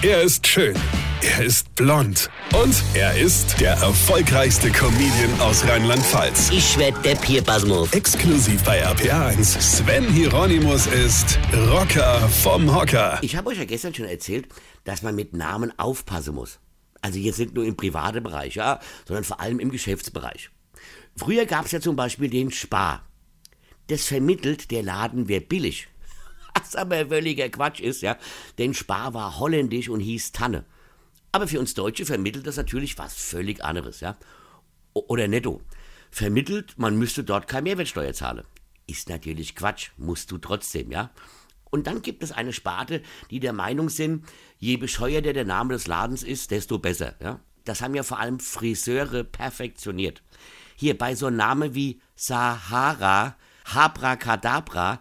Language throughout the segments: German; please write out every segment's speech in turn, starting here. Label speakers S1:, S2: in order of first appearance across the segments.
S1: Er ist schön. Er ist blond. Und er ist der erfolgreichste Comedian aus Rheinland-Pfalz.
S2: Ich werd der Pierpasmus.
S1: Exklusiv bei RPA1. Sven Hieronymus ist Rocker vom Hocker.
S2: Ich habe euch ja gestern schon erzählt, dass man mit Namen aufpassen muss. Also jetzt nicht nur im privaten Bereich, ja, sondern vor allem im Geschäftsbereich. Früher gab es ja zum Beispiel den Spar. Das vermittelt, der Laden wäre billig. Was aber völliger Quatsch ist, ja. Denn Spar war holländisch und hieß Tanne. Aber für uns Deutsche vermittelt das natürlich was völlig anderes, ja. Oder netto. Vermittelt, man müsste dort keine Mehrwertsteuer zahlen. Ist natürlich Quatsch, musst du trotzdem, ja. Und dann gibt es eine Sparte, die der Meinung sind, je bescheuerter der Name des Ladens ist, desto besser, ja. Das haben ja vor allem Friseure perfektioniert. Hier bei so einem Namen wie Sahara, Habracadabra,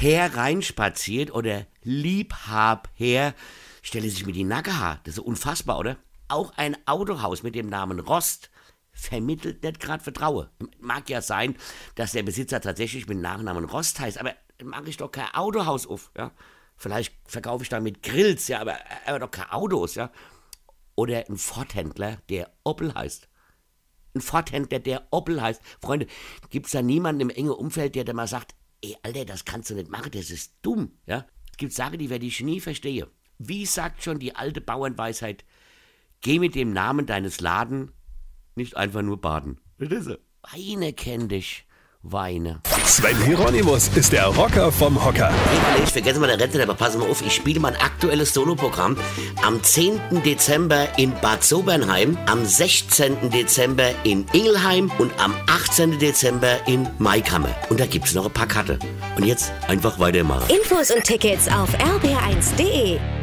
S2: hereinspaziert oder Liebhab her, stelle sich mir die Nacke haar. Das ist unfassbar, oder? Auch ein Autohaus mit dem Namen Rost vermittelt nicht gerade Vertrauen. Mag ja sein, dass der Besitzer tatsächlich mit Nachnamen Rost heißt, aber mache ich doch kein Autohaus auf, ja? Vielleicht verkaufe ich damit Grills, ja, aber, aber doch keine Autos, ja? Oder ein Ford-Händler, der Opel heißt ein Ford-Händler, der Opel heißt. Freunde, gibt's da niemanden im engen Umfeld, der da mal sagt, ey, Alter, das kannst du nicht machen, das ist dumm, ja? Es gibt Sachen, die werde ich nie verstehe. Wie sagt schon die alte Bauernweisheit, geh mit dem Namen deines Laden nicht einfach nur baden. Das ist er. Weine kenn dich, Weine.
S1: Sven Hieronymus ist der Rocker vom Hocker.
S2: Hey, ich vergesse mal der Rente, aber pass mal auf, ich spiele mein aktuelles Soloprogramm am 10. Dezember in Bad Sobernheim, am 16. Dezember in Ingelheim und am 18. Dezember in Maikammer. Und da gibt's noch ein paar Karte. Und jetzt einfach weitermachen.
S3: Infos und Tickets auf rb1.de.